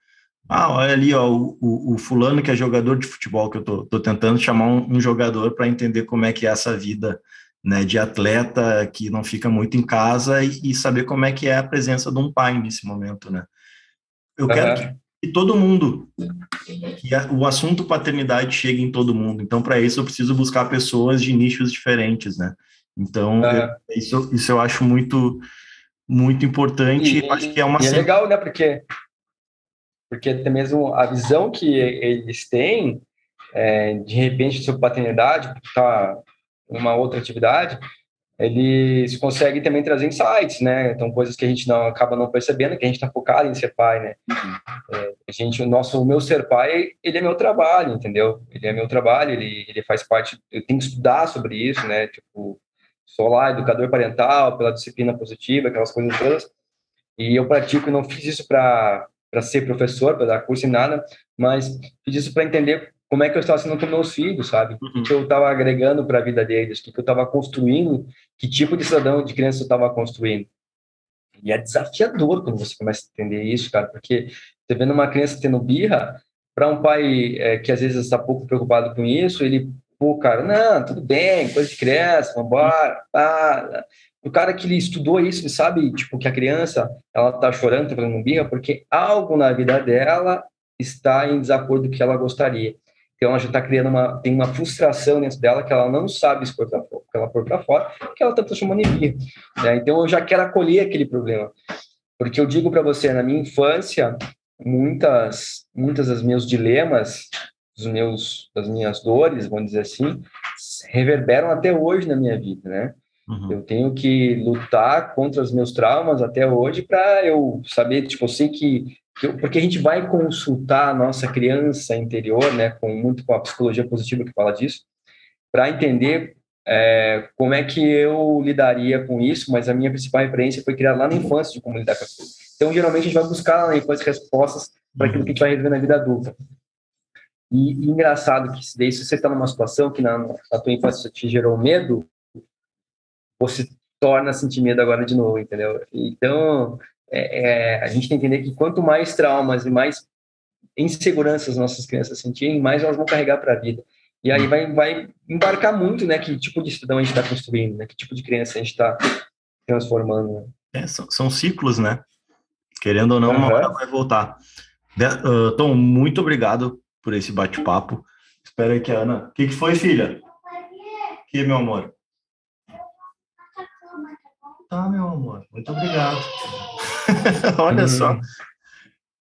Ah, olha ali, ó, o, o, o, fulano que é jogador de futebol, que eu tô, tô tentando chamar um, um jogador para entender como é que é essa vida né, de atleta que não fica muito em casa e, e, saber como é que é a presença de um pai nesse momento, né? Eu uhum. quero que, que, todo mundo, que a, o assunto paternidade chegue em todo mundo. Então, para isso, eu preciso buscar pessoas de nichos diferentes, né? Então, eu, isso, isso eu acho muito, muito importante. E, acho que é uma. E é legal, né? Porque porque até mesmo a visão que eles têm, é, de repente, sobre paternidade, tá uma outra atividade, eles conseguem também trazer insights, né? Então, coisas que a gente não acaba não percebendo, que a gente está focado em ser pai, né? Uhum. É, a gente, o nosso, o meu ser pai, ele é meu trabalho, entendeu? Ele é meu trabalho, ele, ele faz parte, eu tenho que estudar sobre isso, né? Tipo, sou lá educador parental, pela disciplina positiva, aquelas coisas todas, e eu pratico, não fiz isso para para ser professor, para dar curso em nada, mas fiz isso para entender como é que eu estava sendo com meus filhos, sabe? Uhum. O que eu estava agregando para a vida deles, o que eu estava construindo, que tipo de cidadão, de criança eu estava construindo. E é desafiador quando você começa a entender isso, cara, porque você vendo uma criança tendo birra, para um pai é, que às vezes está pouco preocupado com isso, ele, pô, cara, não, tudo bem, coisa de criança, vambora, pá o cara que ele estudou isso, ele sabe, tipo, que a criança, ela tá chorando, tá fazendo birra, porque algo na vida dela está em desacordo com o que ela gostaria. Então, ela já está criando uma, tem uma frustração dentro dela que ela não sabe expor para fora, que ela pôr para fora, que ela está transformando em birra. Né? Então, eu já quero acolher aquele problema. Porque eu digo para você, na minha infância, muitas, muitas das meus dilemas, dos meus, das minhas dores, vamos dizer assim, reverberam até hoje na minha vida, né? Uhum. Eu tenho que lutar contra os meus traumas até hoje para eu saber, tipo, eu sei que, porque a gente vai consultar a nossa criança interior, né, com muito com a psicologia positiva que fala disso, para entender é, como é que eu lidaria com isso, mas a minha principal referência foi criar lá na infância de como lidar com aquilo. Então, geralmente, a gente vai buscar na infância respostas para aquilo que a gente vai resolver na vida adulta. E, e engraçado que se você está numa situação que na, na tua infância te gerou medo, você torna a sentir medo agora de novo, entendeu? Então, é, é, a gente tem que entender que quanto mais traumas e mais inseguranças nossas crianças sentirem, mais elas vão carregar para a vida. E aí vai, vai embarcar muito, né? Que tipo de cidadão a gente está construindo, né? Que tipo de criança a gente está transformando. Né? É, são, são, ciclos, né? Querendo ou não, uhum. uma hora vai voltar. Uh, Tom, muito obrigado por esse bate-papo. Espera aí que a Ana... O que, que foi, filha? Que, meu amor? Tá, meu amor. Muito obrigado. Olha uhum. só.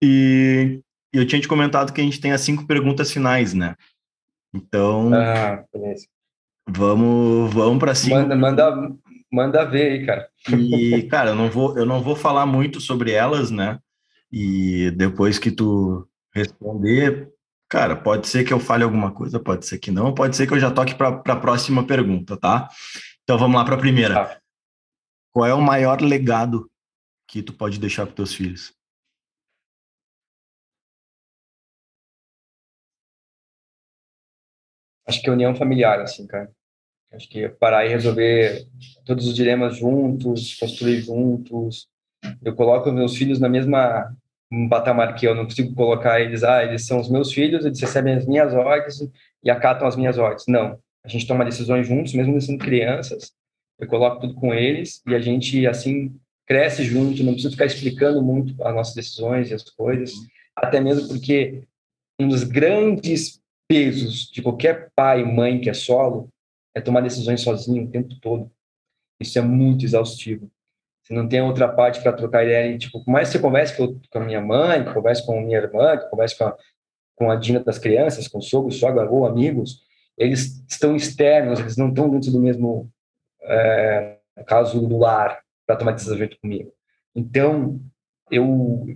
E eu tinha te comentado que a gente tem as cinco perguntas finais, né? Então. Ah, beleza. Vamos, vamos para cima. Manda, manda, manda ver aí, cara. E, cara, eu não vou, eu não vou falar muito sobre elas, né? E depois que tu responder, cara, pode ser que eu fale alguma coisa, pode ser que não, pode ser que eu já toque para a próxima pergunta, tá? Então vamos lá para a primeira. Tá. Qual é o maior legado que tu pode deixar para teus filhos? Acho que a união familiar, assim, cara. Acho que parar e resolver todos os dilemas juntos, construir juntos. Eu coloco meus filhos na mesma um patamar que eu não consigo colocar eles, ah, eles são os meus filhos, eles recebem as minhas ordens e acatam as minhas ordens. Não. A gente toma decisões juntos, mesmo sendo crianças, eu coloco tudo com eles e a gente, assim, cresce junto, não precisa ficar explicando muito as nossas decisões e as coisas, até mesmo porque um dos grandes pesos de qualquer pai, mãe que é solo, é tomar decisões sozinho o tempo todo. Isso é muito exaustivo. Você não tem outra parte para trocar ideia. E, tipo, mais você converse com, a minha mãe, que converse com a minha irmã, que converse com a, com a Dina das crianças, com o sogro, sogra ou amigos, eles estão externos, eles não estão dentro do mesmo é, caso do lar, para tomar decisão junto comigo. Então, eu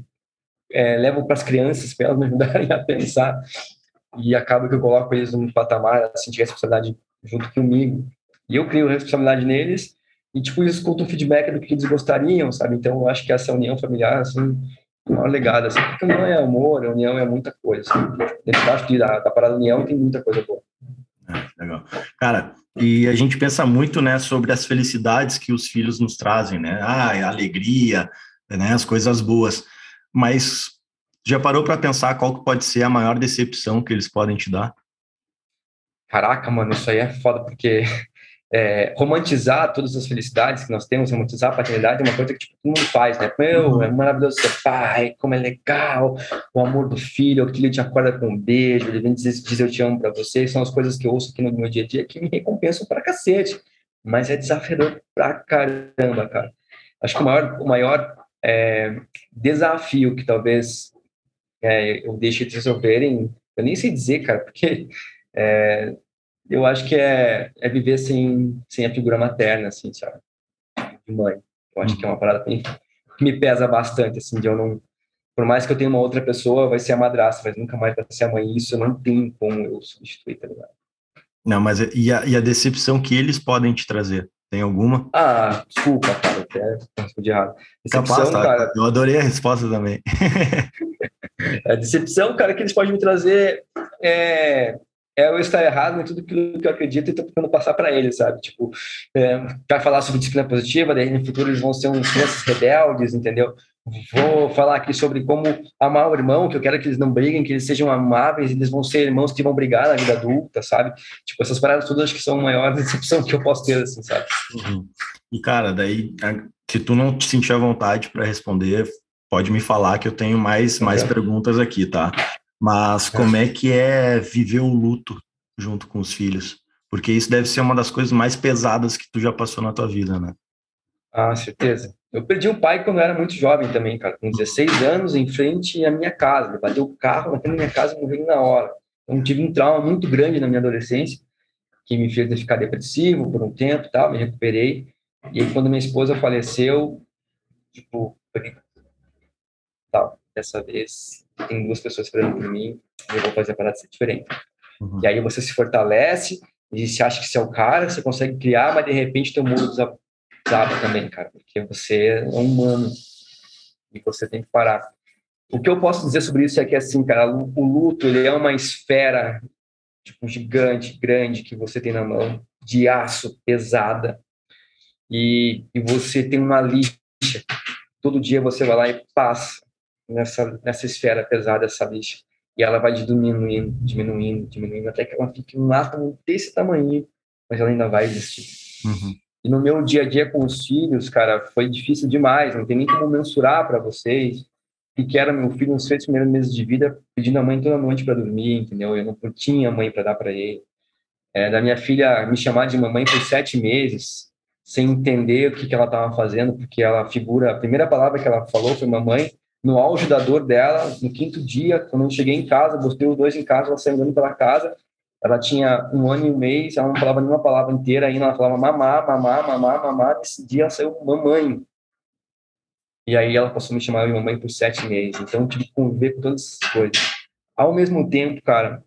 é, levo para as crianças, para elas me ajudarem a pensar, e acaba que eu coloco eles num patamar, a sentir responsabilidade junto comigo. E eu crio responsabilidade neles, e, tipo, eles escutam feedback do que eles gostariam, sabe? Então, eu acho que essa união familiar, assim, é uma legada, assim, porque união é amor, a união é muita coisa. Assim. Debaixo da, da parada união tem muita coisa boa. É, legal. Cara, e a gente pensa muito, né, sobre as felicidades que os filhos nos trazem, né? Ah, a alegria, né, as coisas boas. Mas já parou para pensar qual que pode ser a maior decepção que eles podem te dar? Caraca, mano, isso aí é foda, porque é, romantizar todas as felicidades que nós temos, romantizar a paternidade é uma coisa que tipo, todo mundo faz, né? Meu, uhum. é maravilhoso ser pai, como é legal, o amor do filho, aquele te acorda com um beijo, ele vem dizer, dizer eu te amo para você, são as coisas que eu ouço aqui no meu dia a dia que me recompensam pra cacete, mas é desafiador pra caramba, cara. Acho que o maior, o maior é, desafio que talvez é, eu deixe de resolverem, eu nem sei dizer, cara, porque é, eu acho que é, é viver sem, sem a figura materna, assim, sabe? De mãe. Eu acho que é uma parada que me pesa bastante, assim, de eu não... Por mais que eu tenha uma outra pessoa, vai ser a madrasta, mas nunca mais vai ser a mãe. Isso eu não tenho como eu substituir, tá ligado? Não, mas e a, e a decepção que eles podem te trazer? Tem alguma? Ah, desculpa, cara, até respondi errado. Decepção, Capaz, tá? cara. Eu adorei a resposta também. a decepção, cara, que eles podem me trazer é, é eu estar errado em tudo aquilo que eu acredito e estou tentando passar para eles, sabe? Tipo, é, vai falar sobre disciplina positiva, daí no futuro eles vão ser uns crianças rebeldes, entendeu? Vou falar aqui sobre como amar o irmão, que eu quero que eles não briguem, que eles sejam amáveis, eles vão ser irmãos que vão brigar na vida adulta, sabe? Tipo, essas paradas todas acho que são a maior decepção que eu posso ter, assim, sabe? Uhum. E, cara, daí, se tu não te sentir à vontade para responder, pode me falar que eu tenho mais, mais perguntas aqui, tá? Mas como é que é viver o luto junto com os filhos? Porque isso deve ser uma das coisas mais pesadas que tu já passou na tua vida, né? Ah, certeza. Eu perdi um pai quando eu era muito jovem também, cara, com 16 anos, em frente à minha casa. Ele bateu o carro na minha casa e morreu na hora. Então, tive um trauma muito grande na minha adolescência, que me fez ficar depressivo por um tempo, tal, me recuperei. E aí, quando minha esposa faleceu, tipo, tal, dessa vez tem duas pessoas esperando por mim, eu vou fazer a parada ser diferente. Uhum. E aí você se fortalece, e se acha que você é o cara, você consegue criar, mas de repente teu mundo desaba também, cara, porque você é um humano e você tem que parar. O que eu posso dizer sobre isso é que, assim, cara, o luto, ele é uma esfera, tipo, gigante, grande, que você tem na mão, de aço, pesada, e, e você tem uma lixa. Todo dia você vai lá e passa nessa, nessa esfera pesada, essa lixa. E ela vai diminuindo, diminuindo, diminuindo, até que ela fique um átomo desse tamanho, mas ela ainda vai existir. Uhum. E no meu dia a dia com os filhos, cara, foi difícil demais, não tem nem como mensurar para vocês o que era meu filho nos seis primeiros meses de vida, pedindo a mãe toda noite para dormir, entendeu? Eu não tinha mãe para dar para ele. É, da minha filha me chamar de mamãe por sete meses, sem entender o que, que ela estava fazendo, porque ela figura, a primeira palavra que ela falou foi mamãe, no auge da dor dela, no quinto dia, quando eu cheguei em casa, botei os dois em casa, ela saiu andando pela casa, ela tinha um ano e um mês, ela não falava nenhuma palavra inteira ainda, ela falava mamá, mamá, mamá, mamá, nesse dia ela saiu mamãe. E aí ela passou a me chamar de mamãe por sete meses, então eu tive que conviver com todas essas coisas. Ao mesmo tempo, cara,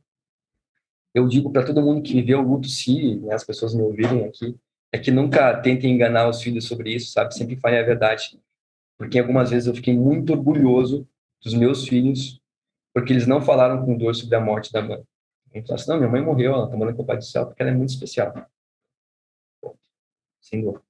eu digo para todo mundo que viveu o luto, se né, as pessoas me ouvirem aqui, é que nunca tentem enganar os filhos sobre isso, sabe? Sempre falem a verdade porque algumas vezes eu fiquei muito orgulhoso dos meus filhos, porque eles não falaram com dor sobre a morte da mãe. Então, assim, não, minha mãe morreu, ela está morando com o pai do céu, porque ela é muito especial. Sem dor.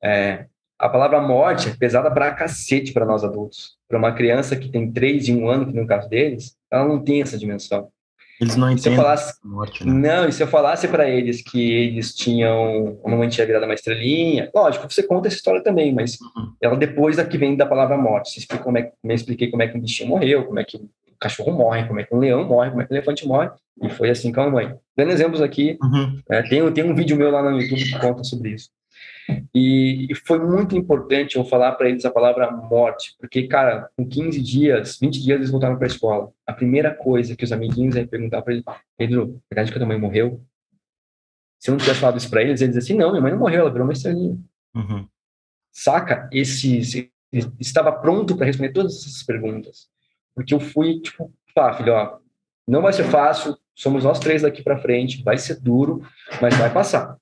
É, a palavra morte é pesada pra cacete para nós adultos. Para uma criança que tem três e um ano, que no caso deles, ela não tem essa dimensão. Eles não entendem. Se eu falasse, morte, né? Não, e se eu falasse para eles que eles tinham. A mamãe tinha virado uma estrelinha, lógico, você conta essa história também, mas uhum. ela depois da que vem da palavra morte. Você explica como é, eu expliquei como é que um bichinho morreu, como é que o cachorro morre, como é que um leão morre, como é que um elefante morre, e foi assim com a mamãe. Dando exemplos aqui, uhum. é, tem, tem um vídeo meu lá no YouTube que conta sobre isso. E, foi muito importante eu falar para eles a palavra morte, porque, cara, com 15 dias, 20 dias eles voltaram para a escola. A primeira coisa que os amiguinhos iam perguntar para ele, Pedro, é verdade que a tua mãe morreu? Se eu não tivesse falado isso para eles, eles diziam assim: não, minha mãe não morreu, ela virou uma estrelinha. Uhum. Saca? Esse, esse estava pronto para responder todas essas perguntas. Porque eu fui, tipo, pá, filho, ó, não vai ser fácil, somos nós três daqui para frente, vai ser duro, mas vai passar.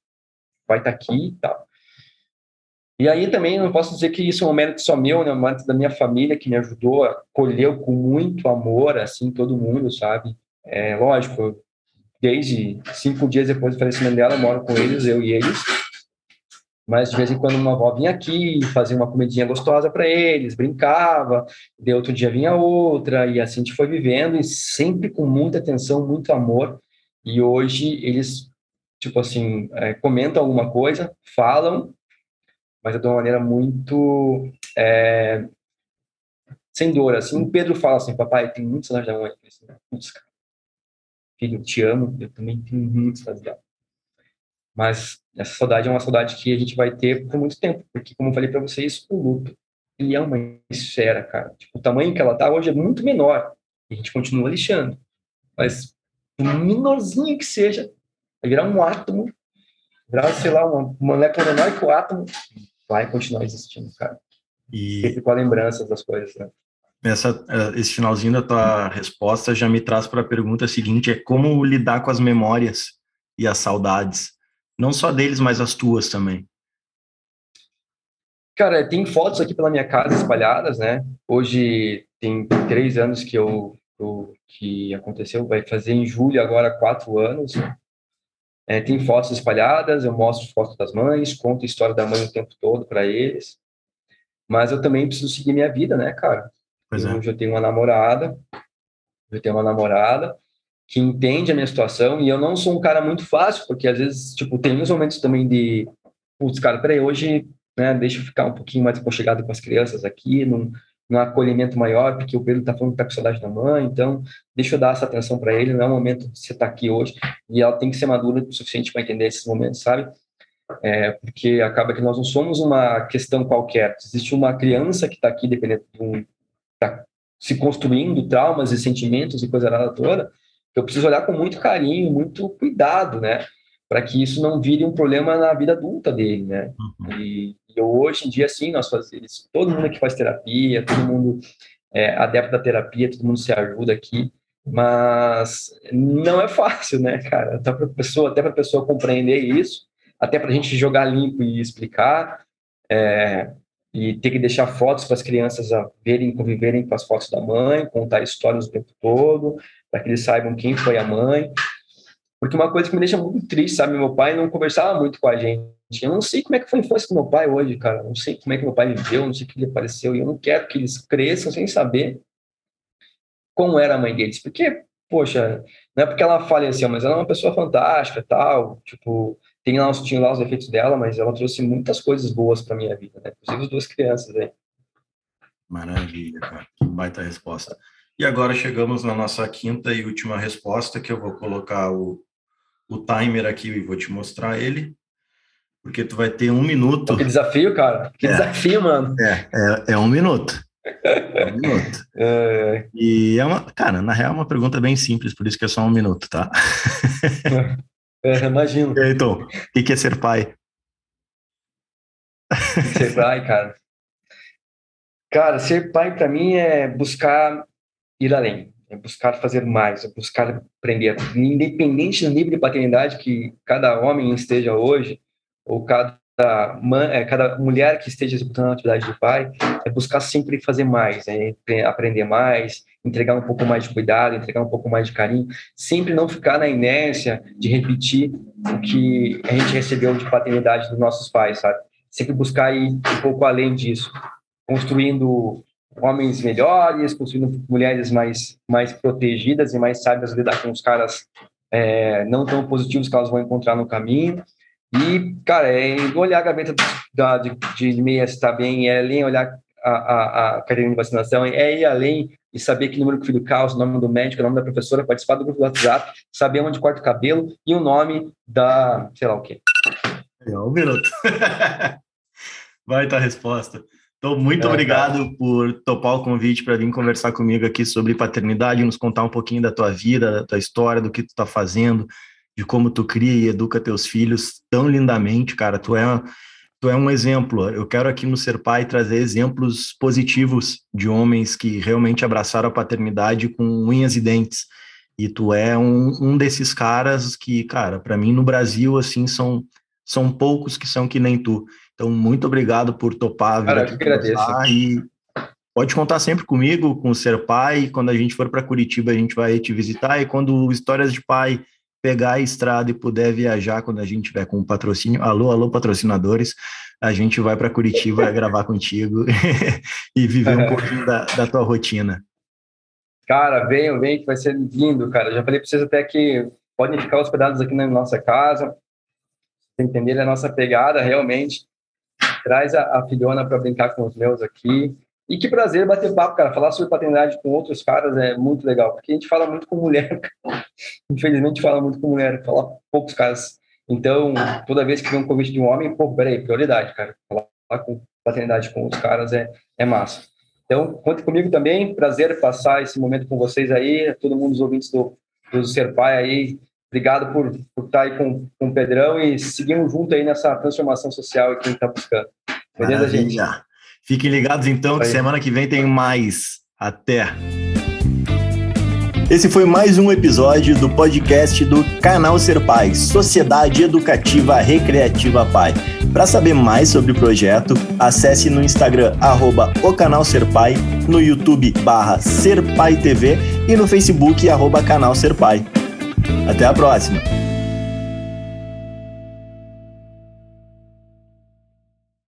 Vai estar tá aqui e tal. E aí também não posso dizer que isso é um mérito só meu, né? Um mérito da minha família que me ajudou, acolheu com muito amor, assim, todo mundo, sabe? É, lógico, desde cinco dias depois do falecimento dela, eu moro com eles, eu e eles. mas de vez em quando uma avó vinha aqui, fazia uma comidinha gostosa para eles, brincava, de outro dia vinha outra, e assim a gente foi vivendo, e sempre com muita atenção, muito amor, e hoje eles, tipo assim, é, comentam alguma coisa, falam, mas é de uma maneira muito é, sem dor, assim, o Pedro fala assim, papai, tem muitos saudade da mãe, Putz, cara, filho, te amo, eu também tenho muitos saudade dela. Mas essa saudade é uma saudade que a gente vai ter por muito tempo, porque, como eu falei para vocês, o luto, ele é uma esfera, cara. Tipo, o tamanho que ela tá hoje é muito menor, e a gente continua lixando. Mas, o menorzinho que seja, vai virar um átomo, virar, sei lá, uma molécula menor que o átomo, vai continuar existindo, cara. E... Sempre com a lembrança das coisas, né? Essa, eh, esse finalzinho da tua resposta já me traz para a pergunta seguinte: é como lidar com as memórias e as saudades? Não só deles, mas as tuas também. Cara, tem fotos aqui pela minha casa espalhadas, né? Hoje tem três anos que eu, eu que aconteceu, vai fazer em julho agora quatro anos. É, tem fotos espalhadas, eu mostro fotos das mães, conto a história da mãe o tempo todo para eles. Mas eu também preciso seguir minha vida, né, cara? Pois é. Hoje eu tenho uma namorada, eu tenho uma namorada, que entende a minha situação e eu não sou um cara muito fácil, porque às vezes, tipo, tem uns momentos também de, putz, cara, peraí, hoje, né, deixa eu ficar um pouquinho mais aconchegado com as crianças aqui, num, num acolhimento maior, porque o Pedro tá falando que tá com saudade da mãe, então deixa eu dar essa atenção para ele, não é o momento de você estar tá aqui hoje, e ela tem que ser madura o suficiente para entender esses momentos, sabe? É, porque acaba que nós não somos uma questão qualquer, existe uma criança que está aqui dependendo de um, tá se construindo traumas e sentimentos e coisa nada toda, eu preciso olhar com muito carinho, muito cuidado, né? Para que isso não vire um problema na vida adulta dele, né? Uhum. E, hoje em dia, sim, nós fazemos, todo mundo que faz terapia, todo mundo é adepto da terapia, todo mundo se ajuda aqui, mas não é fácil, né, cara? Até para pessoa, até para pessoa compreender isso, até para a gente jogar limpo e explicar, é, e ter que deixar fotos para as crianças verem, conviverem com as fotos da mãe, contar histórias o tempo todo, para que eles saibam quem foi a mãe. Porque uma coisa que me deixa muito triste, sabe? Meu pai não conversava muito com a gente. Eu não sei como é que foi a infância do meu pai hoje, cara. não sei como é que meu pai viveu, não sei o que ele apareceu. E eu não quero que eles cresçam sem saber como era a mãe deles. Porque, poxa, não é porque ela faleceu, mas ela é uma pessoa fantástica tal. Tipo, tem lá, tinha lá os defeitos dela, mas ela trouxe muitas coisas boas para minha vida, né? Inclusive as duas crianças aí. Maravilha, cara. Que baita resposta. E agora chegamos na nossa quinta e última resposta, que eu vou colocar o, o timer aqui e vou te mostrar ele, porque tu vai ter um minuto. Que desafio, cara. Que é, desafio, mano. É, é, é um minuto. É um minuto. É. E é uma, cara, na real é uma pergunta bem simples, por isso que é só um minuto, tá? É, imagino. Então, o que é ser pai? Ser pai, cara. Cara, ser pai para mim é buscar ir além, é buscar fazer mais, é buscar aprender. Independente do nível de paternidade que cada homem esteja hoje, ou cada, é, cada mulher que esteja executando a atividade de pai, é buscar sempre fazer mais, é aprender mais, entregar um pouco mais de cuidado, entregar um pouco mais de carinho, sempre não ficar na inércia de repetir o que a gente recebeu de paternidade dos nossos pais, sabe? Sempre buscar ir um pouco além disso, construindo homens melhores, construindo mulheres mais, mais protegidas e mais sábias lidar com os caras é, não tão positivos que elas vão encontrar no caminho. E, cara, é olhar a gaveta da, de, de meia está bem, é além olhar a, a, a cadeira de vacinação, é ir além e saber que número que o filho causa, o nome do médico, o nome da professora, participar do grupo do WhatsApp, saber onde corta o cabelo e o nome da, sei lá o quê. É, um minuto. Vai estar a resposta. Então, muito é, obrigado cara. por topar o convite para vir conversar comigo aqui sobre paternidade, nos contar um pouquinho da tua vida, da tua história, do que tu está fazendo, de como tu cria e educa teus filhos tão lindamente, cara. Tu é, tu é um exemplo. Eu quero aqui no Ser Pai trazer exemplos positivos de homens que realmente abraçaram a paternidade com unhas e dentes. E tu é um, um desses caras que, cara, para mim no Brasil, assim, são, são poucos que são que nem tu. Então, muito obrigado por topar Cara, aqui agradeço. E pode contar sempre comigo, com o Ser Pai. Quando a gente for para Curitiba, a gente vai te visitar. E quando Histórias de Pai pegar a estrada e puder viajar quando a gente tiver com patrocínio, alô, alô, patrocinadores, a gente vai para Curitiba gravar contigo e viver um pouquinho da, da tua rotina. Cara, venham, venham, que vai ser lindo, cara. Já falei para vocês até que podem ficar hospedados aqui na nossa casa, entender a nossa pegada realmente. Traz a, a filhona para brincar com os meus aqui. E que prazer bater papo, cara. Falar sobre paternidade com outros caras é muito legal, porque a gente fala muito com mulher. Infelizmente, fala muito com mulher, fala poucos caras. Então, toda vez que vem um convite de um homem, pô, peraí, prioridade, cara. Falar com paternidade com outros caras é, é massa. Então, conte comigo também. Prazer passar esse momento com vocês aí, todo mundo, os ouvintes do, do Ser Pai aí. Obrigado por, por estar aí com, com o Pedrão e seguimos junto aí nessa transformação social que a gente está buscando. Beleza, Maravilha. gente? Fiquem ligados então, que semana que vem tem mais. Até! Esse foi mais um episódio do podcast do Canal Ser Pai, Sociedade Educativa Recreativa Pai. Para saber mais sobre o projeto, acesse no Instagram, arroba o Canal Ser Pai, no YouTube, barra Ser Pai TV e no Facebook, arroba Canal Ser Pai. Até a próxima!